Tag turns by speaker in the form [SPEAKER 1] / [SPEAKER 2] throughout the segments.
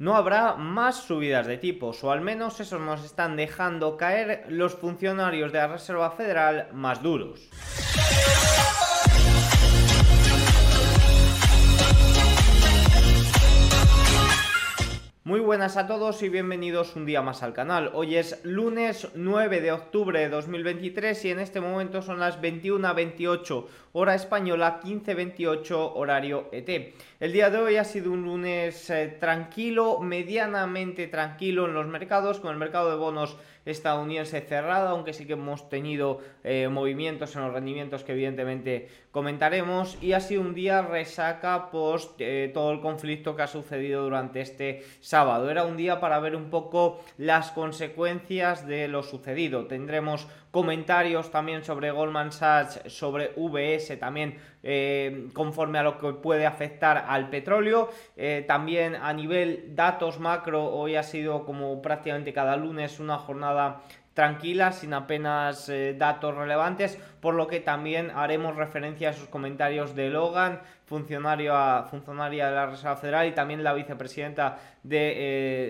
[SPEAKER 1] No habrá más subidas de tipos, o al menos eso nos están dejando caer los funcionarios de la Reserva Federal más duros. Muy buenas a todos y bienvenidos un día más al canal. Hoy es lunes 9 de octubre de 2023 y en este momento son las 21.28 hora española, 15.28 horario ET. El día de hoy ha sido un lunes eh, tranquilo, medianamente tranquilo en los mercados, con el mercado de bonos estadounidense cerrado, aunque sí que hemos tenido eh, movimientos en los rendimientos que evidentemente comentaremos y ha sido un día resaca post eh, todo el conflicto que ha sucedido durante este sábado. Era un día para ver un poco las consecuencias de lo sucedido. Tendremos comentarios también sobre Goldman Sachs, sobre VS también eh, conforme a lo que puede afectar al petróleo. también a nivel datos macro, hoy ha sido como prácticamente cada lunes una jornada tranquila, sin apenas eh, datos relevantes, por lo que también haremos referencia a esos comentarios de Logan, funcionario funcionaria de la Reserva Federal y también la vicepresidenta de,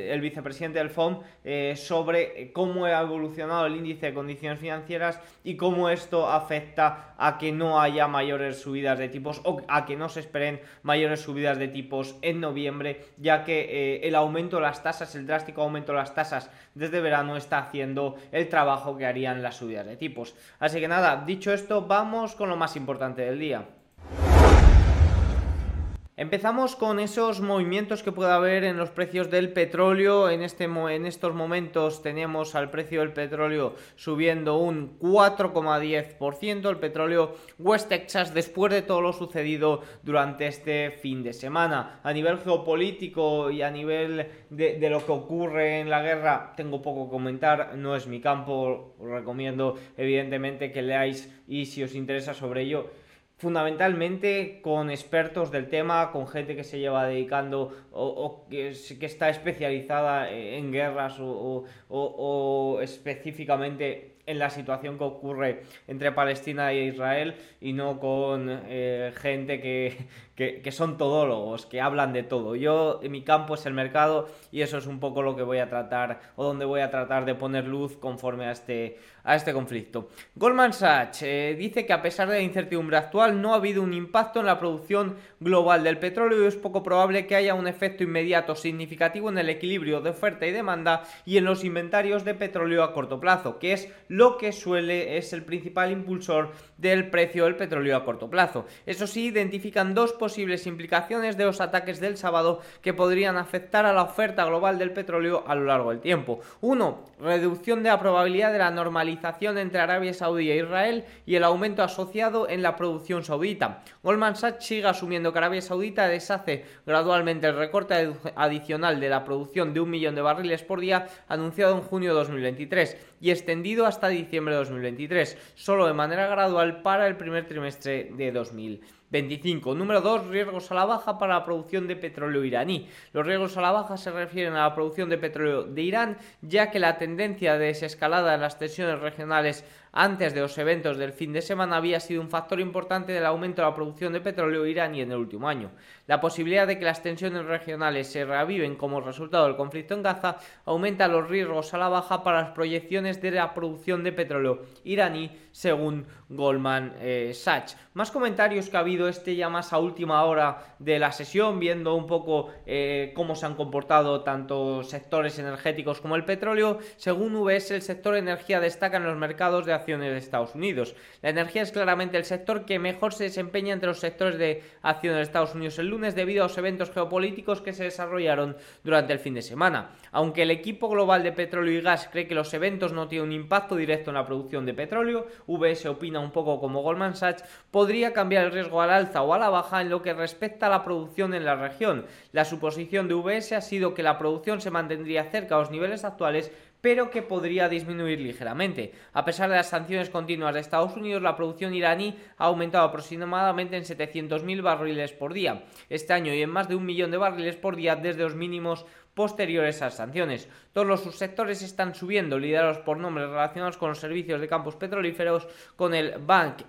[SPEAKER 1] eh, el vicepresidente del FOM eh, sobre cómo ha evolucionado el índice de condiciones financieras y cómo esto afecta a que no haya mayores subidas de tipos o a que no se esperen mayores subidas de tipos en noviembre, ya que el aumento de las tasas, el drástico aumento de las tasas desde verano está haciendo el trabajo que harían las subidas de tipos. Así que nada, dicho esto, vamos con lo más importante del día. Empezamos con esos movimientos que puede haber en los precios del petróleo. En, este, en estos momentos tenemos al precio del petróleo subiendo un 4,10%. El petróleo West Texas después de todo lo sucedido durante este fin de semana. A nivel geopolítico y a nivel de, de lo que ocurre en la guerra tengo poco que comentar. No es mi campo. Os recomiendo evidentemente que leáis y si os interesa sobre ello fundamentalmente con expertos del tema, con gente que se lleva dedicando o, que, está especializada en guerras o, específicamente en la situación que ocurre entre Palestina e Israel y no con eh, gente que, que, son todólogos, que hablan de todo. Yo, mi campo es el mercado y eso es un poco lo que voy a tratar o donde voy a tratar de poner luz conforme a este, a este conflicto. Goldman Sachs eh, dice que a pesar de la incertidumbre actual no ha habido un impacto en la producción global del petróleo y es poco probable que haya un efecto inmediato significativo en el equilibrio de oferta y demanda y en los inventarios de petróleo a corto plazo, que es lo que suele es el principal impulsor del precio del petróleo a corto plazo. Eso sí, identifican dos posibles implicaciones de los ataques del sábado que podrían afectar a la oferta global del petróleo a lo largo del tiempo. Uno, reducción de la probabilidad de la normalización entre Arabia Saudí e Israel y el aumento asociado en la producción saudita. Goldman Sachs sigue asumiendo que Arabia Saudita deshace gradualmente el recorte adicional de la producción de un millón de barriles por día anunciado en junio de 2023 y extendido hasta diciembre de 2023, solo de manera gradual para el primer trimestre de 2025. Número 2. Riesgos a la baja para la producción de petróleo iraní. Los riesgos a la baja se refieren a la producción de petróleo de Irán, ya que la tendencia de desescalada en las tensiones regionales antes de los eventos del fin de semana había sido un factor importante del aumento de la producción de petróleo iraní en el último año. La posibilidad de que las tensiones regionales se reaviven como resultado del conflicto en Gaza aumenta los riesgos a la baja para las proyecciones de la producción de petróleo iraní, según Goldman eh, Sachs. Más comentarios que ha habido este ya más a última hora de la sesión, viendo un poco eh, cómo se han comportado tanto sectores energéticos como el petróleo. Según UBS, el sector energía destaca en los mercados de acciones de Estados Unidos. La energía es claramente el sector que mejor se desempeña entre los sectores de acciones de Estados Unidos el lunes debido a los eventos geopolíticos que se desarrollaron durante el fin de semana. Aunque el equipo global de petróleo y gas cree que los eventos no tienen un impacto directo en la producción de petróleo, VS opina un poco como Goldman Sachs, podría cambiar el riesgo al alza o a la baja en lo que respecta a la producción en la región. La suposición de VS ha sido que la producción se mantendría cerca a los niveles actuales pero que podría disminuir ligeramente. A pesar de las sanciones continuas de Estados Unidos, la producción iraní ha aumentado aproximadamente en 700.000 barriles por día este año y en más de un millón de barriles por día desde los mínimos posteriores a las sanciones. Todos los subsectores están subiendo, liderados por nombres relacionados con los servicios de campos petrolíferos, con el Bank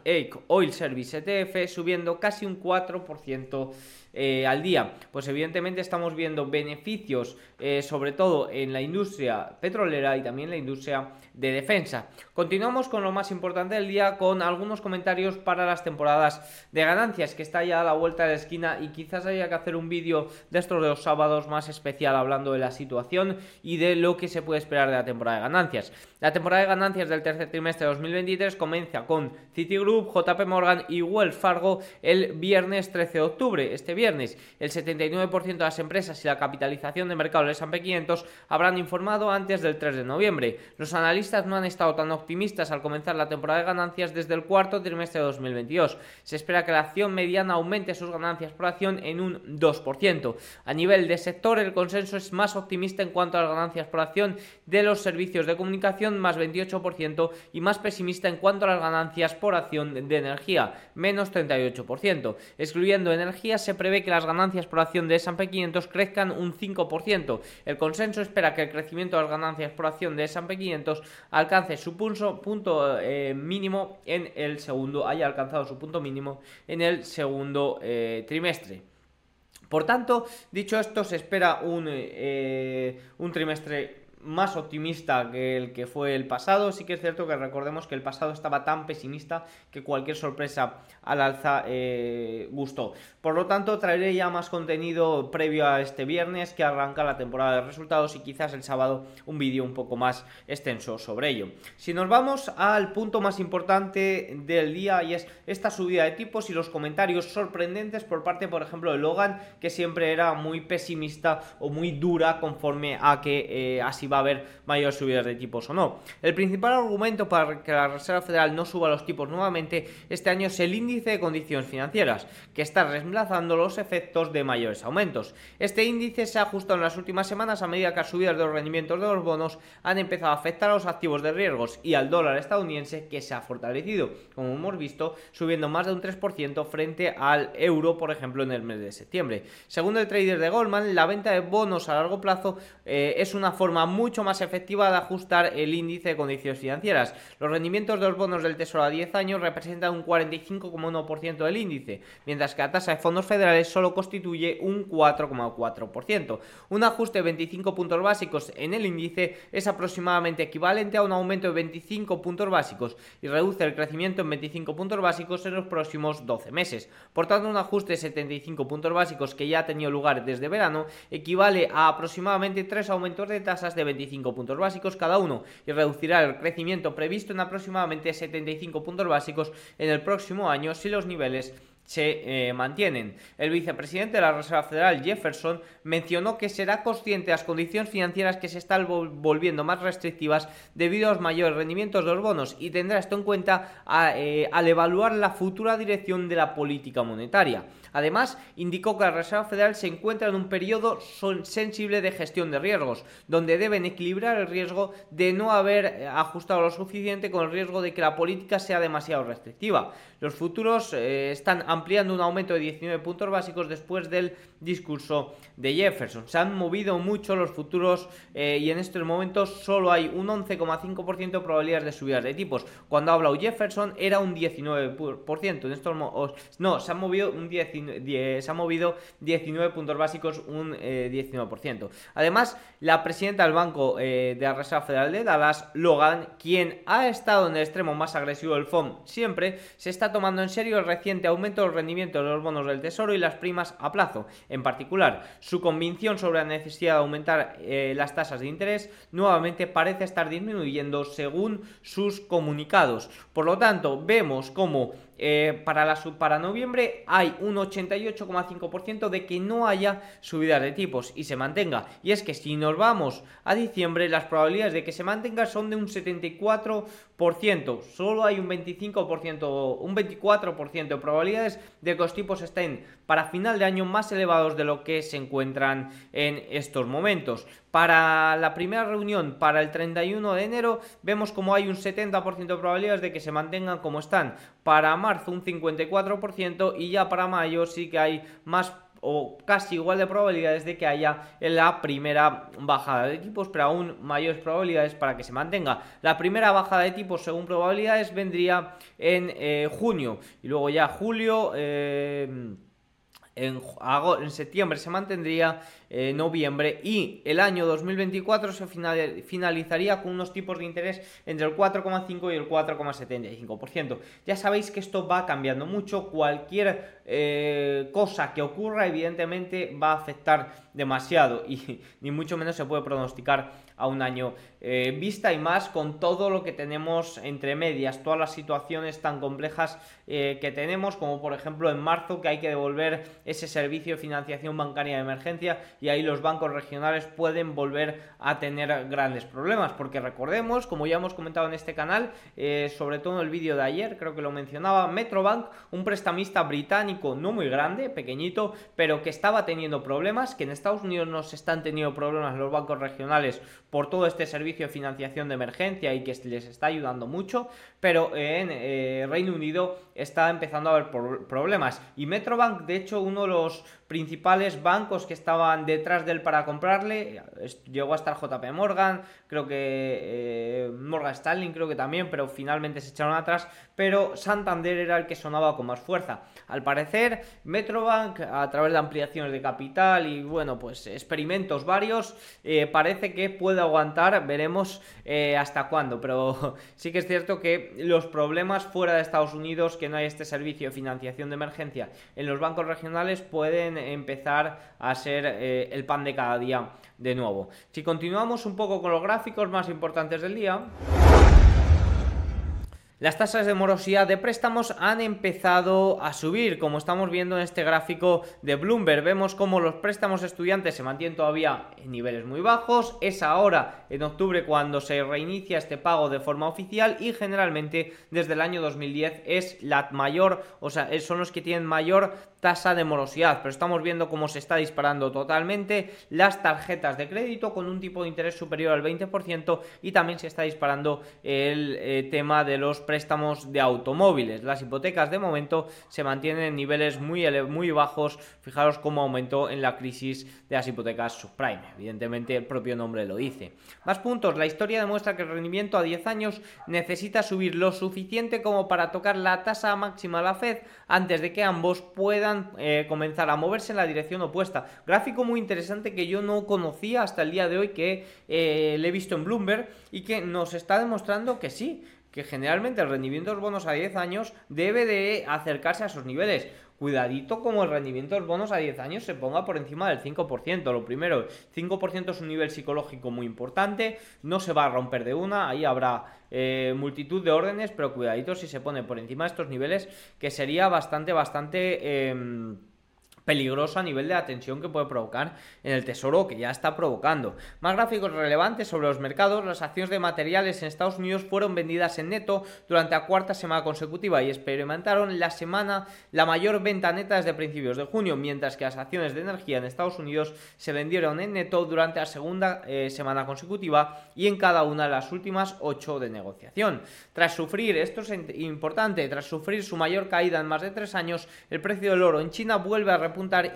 [SPEAKER 1] Oil Service ETF subiendo casi un 4% eh, al día? Pues evidentemente estamos viendo beneficios eh, sobre todo en la industria petrolera y también la industria de defensa. Continuamos con lo más importante del día con algunos comentarios para las temporadas de ganancias que está ya a la vuelta de la esquina y quizás haya que hacer un vídeo de estos de los sábados más especial hablando de la situación y de lo que se puede esperar de la temporada de ganancias. La temporada de ganancias del tercer trimestre de 2023 comienza con Citigroup, JP Morgan y Wells Fargo el viernes 13 de octubre. Este viernes el 79% de las empresas y la capitalización de mercado del S&P 500 habrán informado antes del 3 de noviembre. Los analistas no han estado tan optimistas al comenzar la temporada de ganancias desde el cuarto trimestre de 2022. Se espera que la acción mediana aumente sus ganancias por acción en un 2%. A nivel de sector, el consenso es más optimista en cuanto a las ganancias por acción de los servicios de comunicación, más 28%, y más pesimista en cuanto a las ganancias por acción de energía, menos 38%. Excluyendo energía, se prevé que las ganancias por acción de S&P 500 crezcan un 5%. El consenso espera que el crecimiento de las ganancias por acción de S&P 500 alcance su punto eh, mínimo en el segundo, haya alcanzado su punto mínimo en el segundo eh, trimestre. Por tanto, dicho esto, se espera un, eh, un trimestre más optimista que el que fue el pasado. Sí que es cierto que recordemos que el pasado estaba tan pesimista que cualquier sorpresa al alza eh, gustó. Por lo tanto, traeré ya más contenido previo a este viernes que arranca la temporada de resultados y quizás el sábado un vídeo un poco más extenso sobre ello. Si nos vamos al punto más importante del día y es esta subida de tipos y los comentarios sorprendentes por parte, por ejemplo, de Logan, que siempre era muy pesimista o muy dura conforme a que eh, así va a haber mayores subidas de tipos o no. El principal argumento para que la Reserva Federal no suba los tipos nuevamente este año es el índice de condiciones financieras, que está reemplazando los efectos de mayores aumentos. Este índice se ha ajustado en las últimas semanas a medida que las subidas de los rendimientos de los bonos han empezado a afectar a los activos de riesgos y al dólar estadounidense que se ha fortalecido, como hemos visto, subiendo más de un 3% frente al euro, por ejemplo, en el mes de septiembre. Según el trader de Goldman, la venta de bonos a largo plazo eh, es una forma muy mucho más efectiva de ajustar el índice de condiciones financieras. Los rendimientos de los bonos del Tesoro a 10 años representan un 45,1% del índice, mientras que la tasa de fondos federales solo constituye un 4,4%. Un ajuste de 25 puntos básicos en el índice es aproximadamente equivalente a un aumento de 25 puntos básicos y reduce el crecimiento en 25 puntos básicos en los próximos 12 meses. Por tanto, un ajuste de 75 puntos básicos que ya ha tenido lugar desde verano equivale a aproximadamente 3 aumentos de tasas de 25 puntos básicos cada uno y reducirá el crecimiento previsto en aproximadamente 75 puntos básicos en el próximo año si los niveles se eh, mantienen. El vicepresidente de la Reserva Federal, Jefferson, mencionó que será consciente de las condiciones financieras que se están volviendo más restrictivas debido a los mayores rendimientos de los bonos y tendrá esto en cuenta eh, al evaluar la futura dirección de la política monetaria. Además, indicó que la Reserva Federal se encuentra en un periodo sensible de gestión de riesgos, donde deben equilibrar el riesgo de no haber eh, ajustado lo suficiente con el riesgo de que la política sea demasiado restrictiva. Los futuros están ampliando un aumento de 19 puntos básicos después del discurso de Jefferson. Se han movido mucho los futuros eh, y en estos momentos solo hay un 11,5% de probabilidades de subidas de tipos. Cuando ha hablado Jefferson era un 19%. En estos no, se han movido un 19, se ha movido 19 puntos básicos, un 19%. Eh, Además, la presidenta del Banco eh, de la Reserva Federal de Dallas, Logan, quien ha estado en el extremo más agresivo del FOM siempre, se está tomando en serio el reciente aumento del rendimiento de los bonos del Tesoro y las primas a plazo en particular. Su convicción sobre la necesidad de aumentar eh, las tasas de interés nuevamente parece estar disminuyendo según sus comunicados. Por lo tanto, vemos como eh, para, la, para noviembre hay un 88,5% de que no haya subidas de tipos y se mantenga. Y es que si nos vamos a diciembre, las probabilidades de que se mantenga son de un 74%. Solo hay un 25%, un 24% de probabilidades de que los tipos estén para final de año más elevados de lo que se encuentran en estos momentos. Para la primera reunión, para el 31 de enero, vemos como hay un 70% de probabilidades de que se mantengan como están. Para marzo un 54% y ya para mayo sí que hay más o casi igual de probabilidades de que haya la primera bajada de tipos, pero aún mayores probabilidades para que se mantenga. La primera bajada de tipos, según probabilidades, vendría en eh, junio y luego ya julio. Eh, en, en, septiembre se mantendría, en noviembre y el año 2024 se finalizaría con unos tipos de interés entre el 4,5 y el 4,75%. Ya sabéis que esto va cambiando mucho, cualquier eh, cosa que ocurra evidentemente va a afectar demasiado y ni mucho menos se puede pronosticar a un año. Eh, vista y más con todo lo que tenemos entre medias, todas las situaciones tan complejas eh, que tenemos, como por ejemplo en marzo que hay que devolver ese servicio de financiación bancaria de emergencia y ahí los bancos regionales pueden volver a tener grandes problemas, porque recordemos, como ya hemos comentado en este canal, eh, sobre todo en el vídeo de ayer, creo que lo mencionaba, Metrobank, un prestamista británico no muy grande, pequeñito, pero que estaba teniendo problemas, que en Estados Unidos no se están teniendo problemas los bancos regionales por todo este servicio de financiación de emergencia y que les está ayudando mucho, pero en eh, Reino Unido está empezando a haber problemas. Y Metrobank, de hecho, uno de los principales bancos que estaban detrás de él para comprarle, llegó a estar JP Morgan, creo que eh, Morgan Stanley, creo que también, pero finalmente se echaron atrás, pero Santander era el que sonaba con más fuerza. Al parecer, Metrobank, a través de ampliaciones de capital y bueno, pues experimentos varios, eh, parece que puede aguantar, veremos eh, hasta cuándo, pero sí que es cierto que los problemas fuera de Estados Unidos, que no hay este servicio de financiación de emergencia en los bancos regionales, pueden empezar a ser eh, el pan de cada día de nuevo. Si continuamos un poco con los gráficos más importantes del día... Las tasas de morosidad de préstamos han empezado a subir, como estamos viendo en este gráfico de Bloomberg. Vemos como los préstamos estudiantes se mantienen todavía en niveles muy bajos. Es ahora, en octubre, cuando se reinicia este pago de forma oficial y generalmente desde el año 2010 es la mayor, o sea, son los que tienen mayor tasa de morosidad, pero estamos viendo cómo se está disparando totalmente las tarjetas de crédito con un tipo de interés superior al 20% y también se está disparando el eh, tema de los préstamos de automóviles. Las hipotecas de momento se mantienen en niveles muy, muy bajos, fijaros cómo aumentó en la crisis de las hipotecas subprime, evidentemente el propio nombre lo dice. Más puntos, la historia demuestra que el rendimiento a 10 años necesita subir lo suficiente como para tocar la tasa máxima de la Fed antes de que ambos puedan eh, comenzar a moverse en la dirección opuesta. Gráfico muy interesante que yo no conocía hasta el día de hoy, que eh, le he visto en Bloomberg y que nos está demostrando que sí, que generalmente el rendimiento de los bonos a 10 años debe de acercarse a esos niveles. Cuidadito como el rendimiento de los bonos a 10 años se ponga por encima del 5%. Lo primero, 5% es un nivel psicológico muy importante, no se va a romper de una, ahí habrá eh, multitud de órdenes, pero cuidadito si se pone por encima de estos niveles, que sería bastante, bastante... Em, peligroso a nivel de la tensión que puede provocar en el tesoro que ya está provocando. Más gráficos relevantes sobre los mercados, las acciones de materiales en Estados Unidos fueron vendidas en neto durante la cuarta semana consecutiva y experimentaron la semana la mayor venta neta desde principios de junio, mientras que las acciones de energía en Estados Unidos se vendieron en neto durante la segunda eh, semana consecutiva y en cada una de las últimas ocho de negociación. Tras sufrir, esto es importante, tras sufrir su mayor caída en más de tres años, el precio del oro en China vuelve a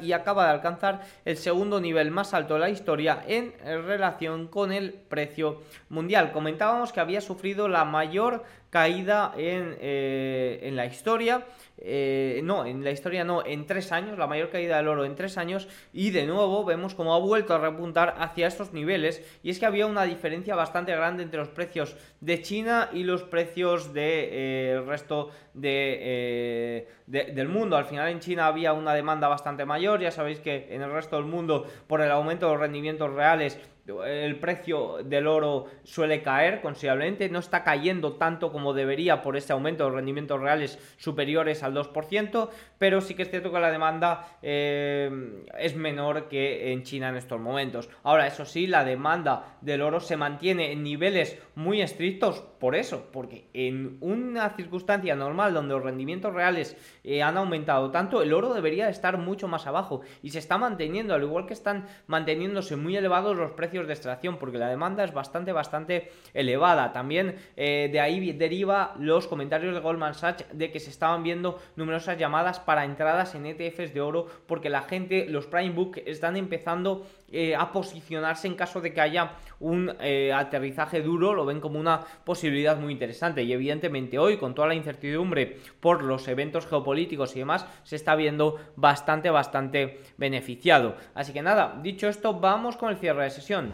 [SPEAKER 1] y acaba de alcanzar el segundo nivel más alto de la historia en relación con el precio mundial. Comentábamos que había sufrido la mayor caída en, eh, en la historia eh, no, en la historia no, en tres años, la mayor caída del oro en tres años, y de nuevo vemos cómo ha vuelto a repuntar hacia estos niveles, y es que había una diferencia bastante grande entre los precios de China y los precios del de, eh, resto de, del mundo. Al final en China había una demanda bastante mayor, ya sabéis que en el resto del mundo, por el aumento de los rendimientos reales, el precio del oro suele caer considerablemente, no está cayendo tanto como debería por este aumento de rendimientos reales superiores al 2%, pero sí que es cierto que la demanda eh, es menor que en China en estos momentos. Ahora, eso sí, la demanda del oro se mantiene en niveles muy estrictos por eso, porque en una circunstancia normal donde los rendimientos reales eh, han aumentado tanto, el oro debería estar mucho más abajo y se está manteniendo, al igual que están manteniéndose muy elevados los precios de extracción, porque la demanda es bastante, bastante elevada. También eh, de ahí deriva los comentarios de Goldman Sachs de que se estaban viendo numerosas llamadas para entradas en ETFs de oro, porque la gente, los Prime Book, están empezando eh, a posicionarse en caso de que haya un eh, aterrizaje duro, lo ven como una posibilidad muy interesante. Y evidentemente hoy, con toda la incertidumbre por los eventos geopolíticos y demás, se está viendo bastante, bastante beneficiado. Así que nada, dicho esto, vamos con el cierre de sesión.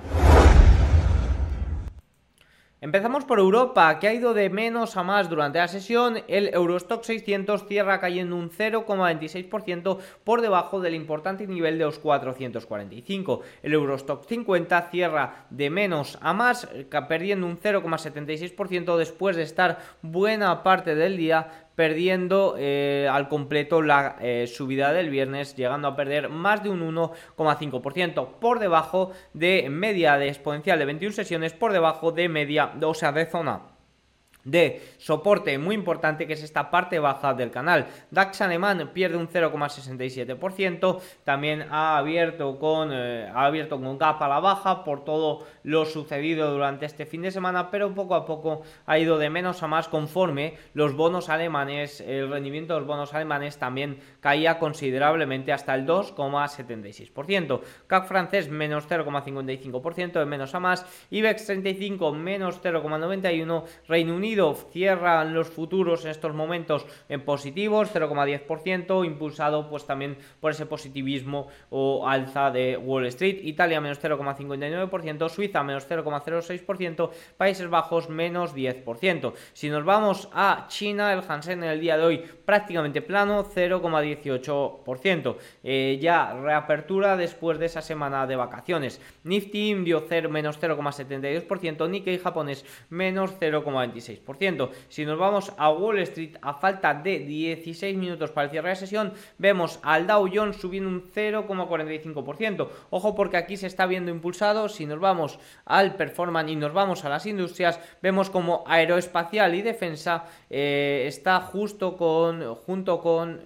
[SPEAKER 1] Empezamos por Europa, que ha ido de menos a más durante la sesión. El Eurostock 600 cierra cayendo un 0,26% por debajo del importante nivel de los 445. El Eurostock 50 cierra de menos a más, perdiendo un 0,76% después de estar buena parte del día perdiendo eh, al completo la eh, subida del viernes, llegando a perder más de un 1,5%, por debajo de media de exponencial de 21 sesiones, por debajo de media, o de zona de soporte muy importante que es esta parte baja del canal. DAX alemán pierde un 0,67%, también ha abierto con eh, ha abierto con gap a la baja por todo lo sucedido durante este fin de semana, pero poco a poco ha ido de menos a más conforme los bonos alemanes, el rendimiento de los bonos alemanes también caía considerablemente hasta el 2,76%. CAC francés menos 0,55% de menos a más, IBEX 35 menos 0,91, Reino Unido cierran los futuros en estos momentos en positivos, 0,10%, impulsado pues también por ese positivismo o alza de Wall Street. Italia menos 0,59%, Suiza menos 0,06%, Países Bajos menos 10%. Si nos vamos a China, el Hansen en el día de hoy prácticamente plano, 0,18%. Eh, ya reapertura después de esa semana de vacaciones. Nifty Indio menos 0,72%, Nikkei japonés menos 0,26%. Si nos vamos a Wall Street a falta de 16 minutos para el cierre de sesión, vemos al Dow Jones subiendo un 0,45%. Ojo porque aquí se está viendo impulsado. Si nos vamos al performance y nos vamos a las industrias, vemos como aeroespacial y defensa eh, está justo con, junto con...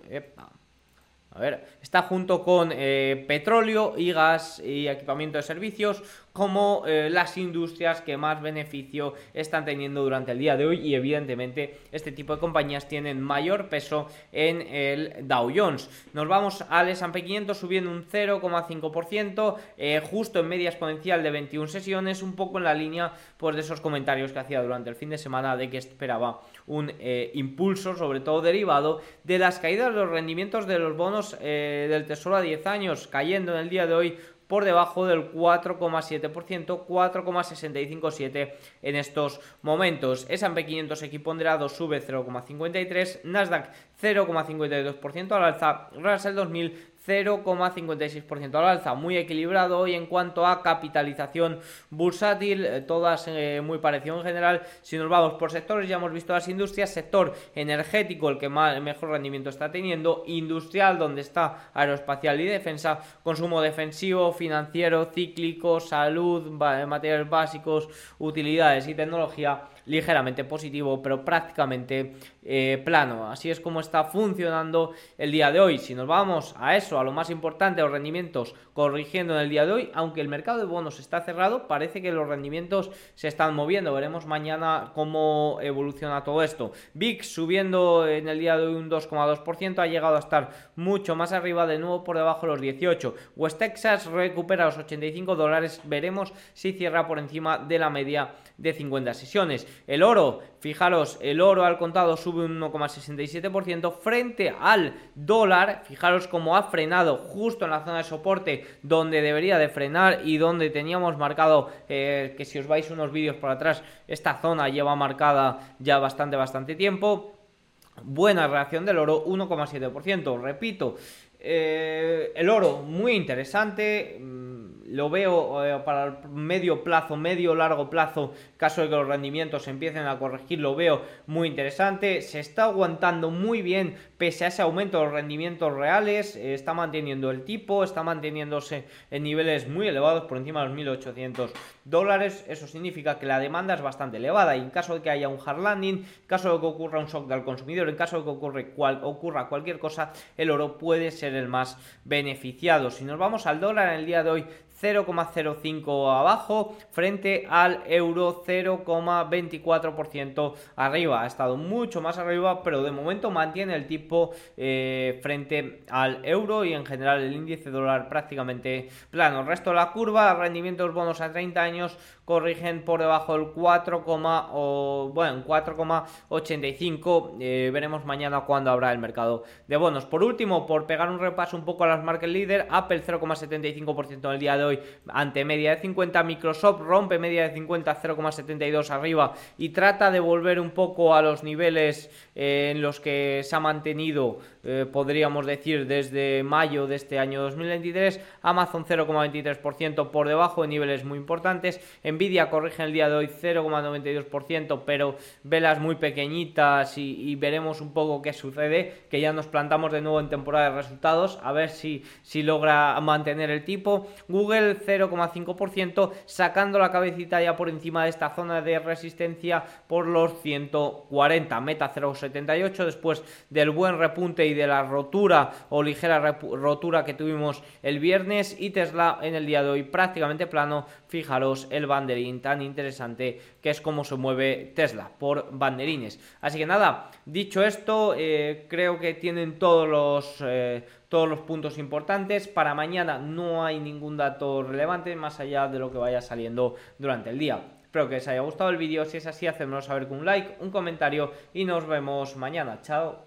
[SPEAKER 1] a ver, está junto con eh, petróleo y gas y equipamiento de servicios como eh, las industrias que más beneficio están teniendo durante el día de hoy y evidentemente este tipo de compañías tienen mayor peso en el Dow Jones. Nos vamos al S&P 500 subiendo un 0,5%, eh, justo en media exponencial de 21 sesiones, un poco en la línea pues, de esos comentarios que hacía durante el fin de semana de que esperaba un eh, impulso, sobre todo derivado de las caídas de los rendimientos de los bonos del Tesoro a 10 años, cayendo en el día de hoy por debajo del 4,7%, 4,657 en estos momentos. S&P 500 equiponderado sube 0,53, Nasdaq 0,52% al alza, Russell 2000 0,56% al alza, muy equilibrado hoy en cuanto a capitalización bursátil, eh, todas eh, muy parecido en general. Si nos vamos por sectores, ya hemos visto las industrias, sector energético, el que más, mejor rendimiento está teniendo, industrial, donde está aeroespacial y defensa, consumo defensivo, financiero, cíclico, salud, materiales básicos, utilidades y tecnología ligeramente positivo, pero prácticamente eh, plano. Así es como está funcionando el día de hoy. Si nos vamos a eso, a lo más importante, los rendimientos corrigiendo en el día de hoy, aunque el mercado de bonos está cerrado, parece que los rendimientos se están moviendo. Veremos mañana cómo evoluciona todo esto. VIX subiendo en el día de hoy un 2,2%, ha llegado a estar mucho más arriba, de nuevo por debajo de los 18. West Texas recupera los 85 dólares, veremos si cierra por encima de la media de 50 sesiones. El oro, fijaros, el oro al contado sube un 1,67% frente al dólar, fijaros cómo ha frenado justo en la zona de soporte donde debería de frenar y donde teníamos marcado eh, que si os vais unos vídeos por atrás, esta zona lleva marcada ya bastante, bastante tiempo. Buena reacción del oro, 1,7%. Repito, eh, el oro muy interesante lo veo eh, para el medio plazo, medio largo plazo, caso de que los rendimientos empiecen a corregir, lo veo muy interesante. Se está aguantando muy bien pese a ese aumento de los rendimientos reales, eh, está manteniendo el tipo, está manteniéndose en niveles muy elevados, por encima de los 1.800 dólares. Eso significa que la demanda es bastante elevada y en caso de que haya un hard landing, en caso de que ocurra un shock al consumidor, en caso de que ocurre ocurra cualquier cosa, el oro puede ser el más beneficiado. Si nos vamos al dólar en el día de hoy, 0,05 abajo frente al euro 0,24% arriba. Ha estado mucho más arriba, pero de momento mantiene el tipo eh, frente al euro y en general el índice dólar prácticamente plano. El resto de la curva, rendimientos bonos a 30 años corrigen por debajo del 4, o, bueno, 4,85. Eh, veremos mañana cuándo habrá el mercado de bonos. Por último, por pegar un repaso un poco a las market líder, Apple 0,75% en el día de hoy ante media de 50, Microsoft rompe media de 50, 0,72 arriba y trata de volver un poco a los niveles eh, en los que se ha mantenido, eh, podríamos decir, desde mayo de este año 2023, Amazon 0,23% por debajo de niveles muy importantes, Nvidia corrige el día de hoy 0,92%, pero velas muy pequeñitas y, veremos un poco qué sucede, que ya nos plantamos de nuevo en temporada de resultados, a ver si, si logra mantener el tipo. Google 0,5%, sacando la cabecita ya por encima de esta zona de resistencia por los 140. Meta 0,78 después del buen repunte y de la rotura o ligera rotura que tuvimos el viernes y Tesla en el día de hoy prácticamente plano. Fijaros el banderín tan interesante que es como se mueve Tesla por banderines. Así que nada, dicho esto, eh, creo que tienen todos los... Eh, todos los puntos importantes. Para mañana no hay ningún dato relevante más allá de lo que vaya saliendo durante el día. Espero que les haya gustado el vídeo. Si es así, hacedmelo saber con un like, un comentario y nos vemos mañana. Chao.